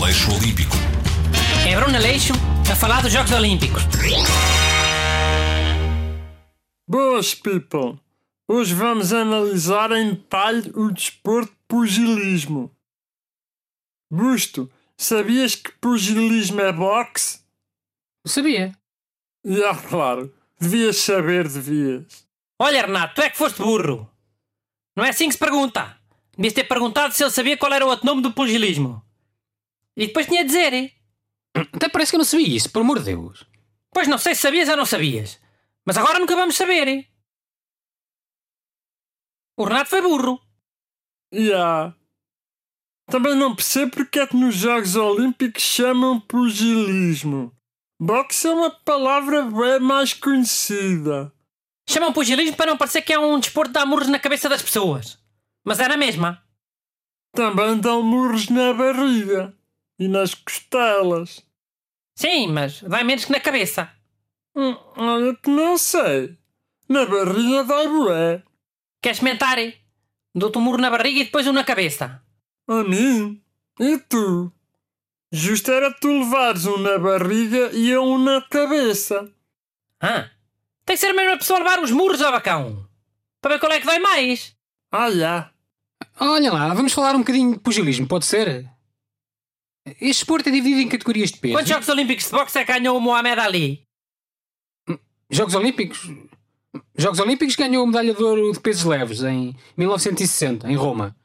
Aleixo Olímpico. É Bruno Aleixo a falar dos Jogos Olímpicos. Boas, people! Hoje vamos analisar em detalhe o desporto de pugilismo. Busto, sabias que pugilismo é boxe? Sabia. Já, claro. Devias saber, devias. Olha, Renato, tu é que foste burro. Não é assim que se pergunta. Devias ter perguntado se ele sabia qual era o outro nome do pugilismo. E depois tinha de dizer, hein? Até parece que eu não sabia isso, por amor de Deus. Pois não sei se sabias ou não sabias. Mas agora nunca vamos saber, hein? O Renato foi burro. Já. Também não percebo porque é que nos Jogos Olímpicos chamam pugilismo. Boxe é uma palavra bem mais conhecida. Chamam pugilismo para não parecer que é um desporto de dar murros na cabeça das pessoas. Mas é na mesma. Também dão murros na barriga e nas costelas. Sim, mas dói menos que na cabeça. Hum, olha que não sei. Na barriga dói bué. Queres comentar? hein? Dou-te um murro na barriga e depois um na cabeça. A mim? E tu? Justo era tu levares um na barriga e eu um na cabeça. Ah, tem que ser a mesma pessoa a levar os murros ao bacão. Para ver qual é que dói mais. Ah, já. Olha lá, vamos falar um bocadinho de pugilismo, pode ser? Este esporte é dividido em categorias de peso. Quantos Jogos Olímpicos de boxe é que ganhou o Mohamed Ali? Jogos Olímpicos? Jogos Olímpicos ganhou a medalha de ouro de pesos leves em 1960, em Roma.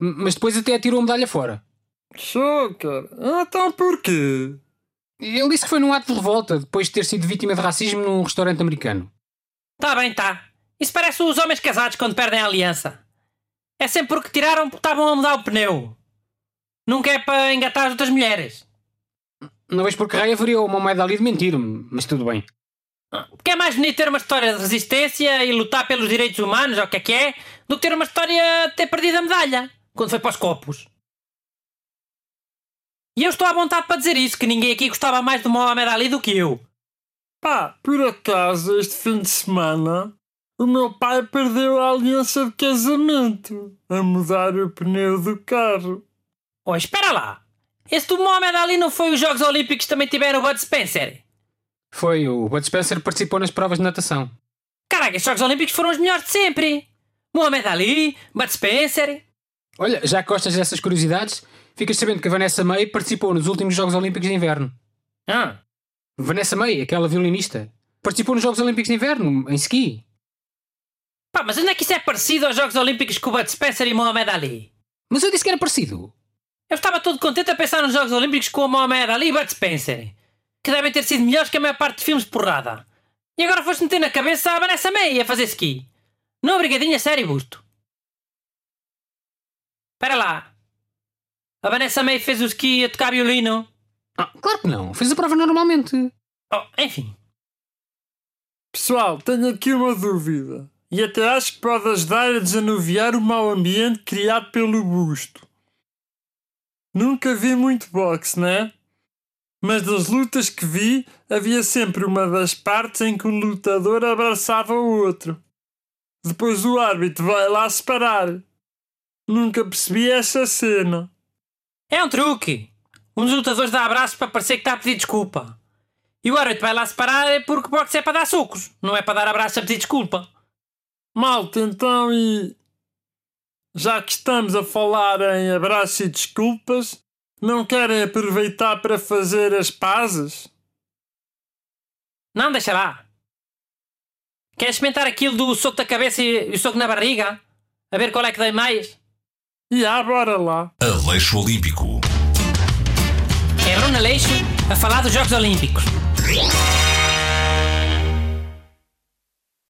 Mas depois até atirou a medalha fora. Chocar. Então porquê? Ele disse que foi num ato de revolta depois de ter sido vítima de racismo num restaurante americano. Tá bem, tá. Isso parece os homens casados quando perdem a aliança. É sempre porque tiraram porque estavam a mudar o pneu. Nunca é para engatar as outras mulheres. Não vejo porque raio haveria uma moeda ali de mentir, mas tudo bem. Porque é mais bonito ter uma história de resistência e lutar pelos direitos humanos, ou o que é que é, do que ter uma história de ter perdido a medalha, quando foi para os copos. E eu estou à vontade para dizer isso, que ninguém aqui gostava mais do Mohamed Ali do que eu. Pá, por acaso, este fim de semana, o meu pai perdeu a aliança de casamento a mudar o pneu do carro. Oh, espera lá. Esse do Mohamed Ali não foi os Jogos Olímpicos que também tiveram o Bud Spencer? Foi o Bud Spencer participou nas provas de natação. Caraca, os Jogos Olímpicos foram os melhores de sempre. Mohamed Ali, Bud Spencer. Olha, já que gostas dessas curiosidades, ficas sabendo que a Vanessa May participou nos últimos Jogos Olímpicos de Inverno. Ah, Vanessa May, aquela violinista, participou nos Jogos Olímpicos de Inverno, em ski. pá, mas onde é que isso é parecido aos Jogos Olímpicos com o Bud Spencer e Mohamed Ali? Mas eu disse que era parecido. Eu estava todo contente a pensar nos Jogos Olímpicos com o Mohamed Ali e Bud Spencer, que devem ter sido melhores que a maior parte de filmes de porrada. E agora foste meter na cabeça a Vanessa May a fazer ski. Não, brigadinha, sério, busto. Espera lá. A Vanessa May fez o ski a tocar violino. Ah, claro que não, fez a prova normalmente. Oh, enfim. Pessoal, tenho aqui uma dúvida. E até acho que pode ajudar a desanuviar o mau ambiente criado pelo busto. Nunca vi muito boxe, né? Mas das lutas que vi, havia sempre uma das partes em que o lutador abraçava o outro. Depois o árbitro vai lá separar. Nunca percebi essa cena. É um truque. Um dos lutadores dá abraços para parecer que está a pedir desculpa. E o árbitro vai lá separar é porque boxe é para dar socos, não é para dar abraços a pedir desculpa. Malta, então e. Já que estamos a falar em abraço e desculpas, não querem aproveitar para fazer as pazes? Não, deixa lá. Queres experimentar aquilo do soco da cabeça e o soco na barriga? A ver qual é que dei mais? E ah, bora lá. Aleixo Olímpico. É Bruno Aleixo a falar dos Jogos Olímpicos.